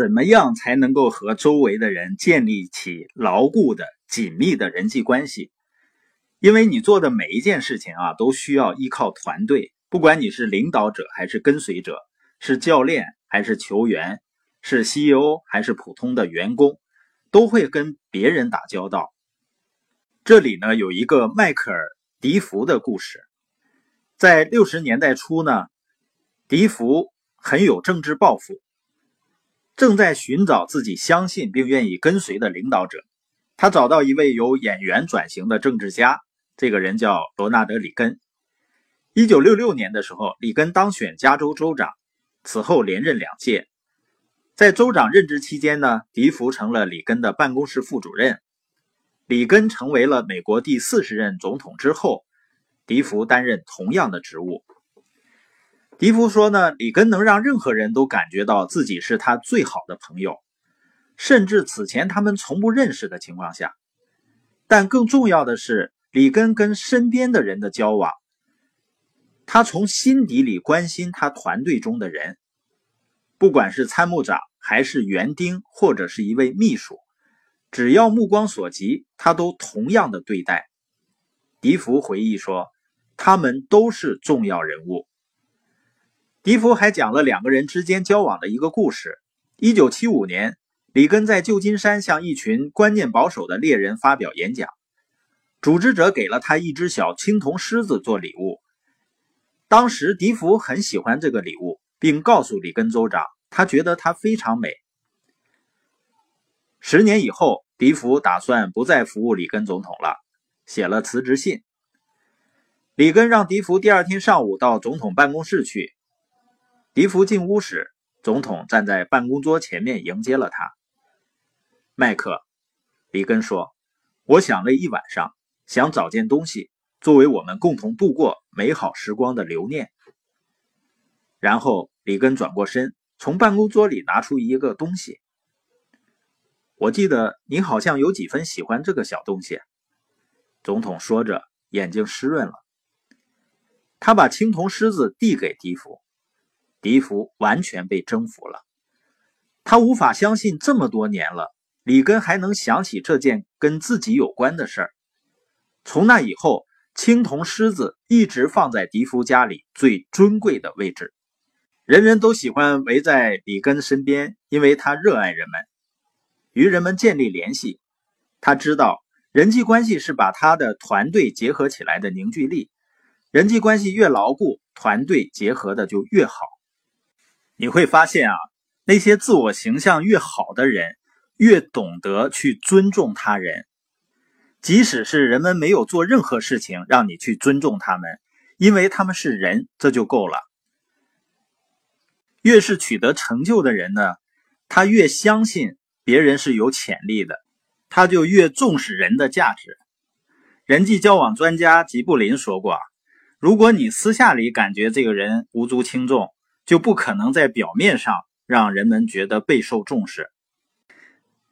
怎么样才能够和周围的人建立起牢固的、紧密的人际关系？因为你做的每一件事情啊，都需要依靠团队。不管你是领导者还是跟随者，是教练还是球员，是 CEO 还是普通的员工，都会跟别人打交道。这里呢，有一个迈克尔·迪福的故事。在六十年代初呢，迪福很有政治抱负。正在寻找自己相信并愿意跟随的领导者，他找到一位由演员转型的政治家，这个人叫罗纳德·里根。一九六六年的时候，里根当选加州州长，此后连任两届。在州长任职期间呢，迪福成了里根的办公室副主任。里根成为了美国第四十任总统之后，迪福担任同样的职务。迪福说呢，里根能让任何人都感觉到自己是他最好的朋友，甚至此前他们从不认识的情况下。但更重要的是，里根跟身边的人的交往，他从心底里关心他团队中的人，不管是参谋长还是园丁或者是一位秘书，只要目光所及，他都同样的对待。迪福回忆说，他们都是重要人物。迪福还讲了两个人之间交往的一个故事。一九七五年，里根在旧金山向一群观念保守的猎人发表演讲，组织者给了他一只小青铜狮子做礼物。当时，迪福很喜欢这个礼物，并告诉里根州长，他觉得它非常美。十年以后，迪福打算不再服务里根总统了，写了辞职信。里根让迪福第二天上午到总统办公室去。迪福进屋时，总统站在办公桌前面迎接了他。麦克，里根说：“我想了一晚上，想找件东西作为我们共同度过美好时光的留念。”然后里根转过身，从办公桌里拿出一个东西。我记得你好像有几分喜欢这个小东西。总统说着，眼睛湿润了。他把青铜狮子递给迪福。迪福完全被征服了，他无法相信这么多年了，里根还能想起这件跟自己有关的事儿。从那以后，青铜狮子一直放在迪福家里最尊贵的位置，人人都喜欢围在里根身边，因为他热爱人们，与人们建立联系。他知道人际关系是把他的团队结合起来的凝聚力，人际关系越牢固，团队结合的就越好。你会发现啊，那些自我形象越好的人，越懂得去尊重他人，即使是人们没有做任何事情让你去尊重他们，因为他们是人，这就够了。越是取得成就的人呢，他越相信别人是有潜力的，他就越重视人的价值。人际交往专家吉布林说过：“如果你私下里感觉这个人无足轻重。”就不可能在表面上让人们觉得备受重视。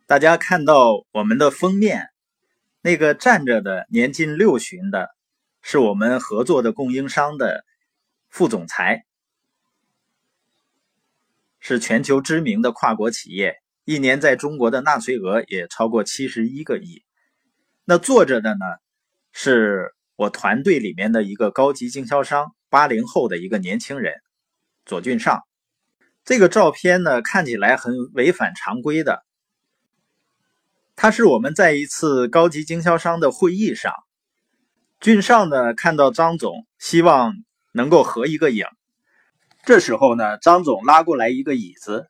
大家看到我们的封面，那个站着的年近六旬的，是我们合作的供应商的副总裁，是全球知名的跨国企业，一年在中国的纳税额也超过七十一个亿。那坐着的呢，是我团队里面的一个高级经销商，八零后的一个年轻人。左俊上，这个照片呢看起来很违反常规的。他是我们在一次高级经销商的会议上，俊上呢看到张总，希望能够合一个影。这时候呢，张总拉过来一个椅子，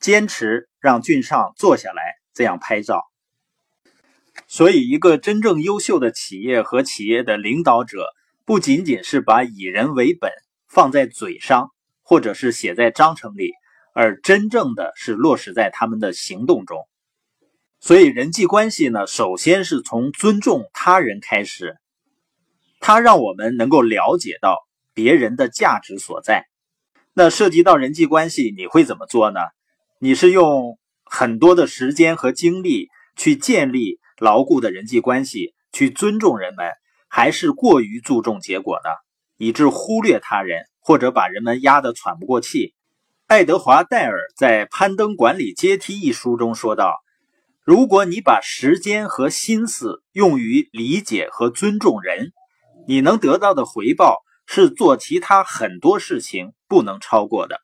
坚持让俊上坐下来，这样拍照。所以，一个真正优秀的企业和企业的领导者，不仅仅是把以人为本放在嘴上。或者是写在章程里，而真正的是落实在他们的行动中。所以人际关系呢，首先是从尊重他人开始，它让我们能够了解到别人的价值所在。那涉及到人际关系，你会怎么做呢？你是用很多的时间和精力去建立牢固的人际关系，去尊重人们，还是过于注重结果呢？以致忽略他人？或者把人们压得喘不过气，爱德华·戴尔在《攀登管理阶梯》一书中说道：“如果你把时间和心思用于理解和尊重人，你能得到的回报是做其他很多事情不能超过的。”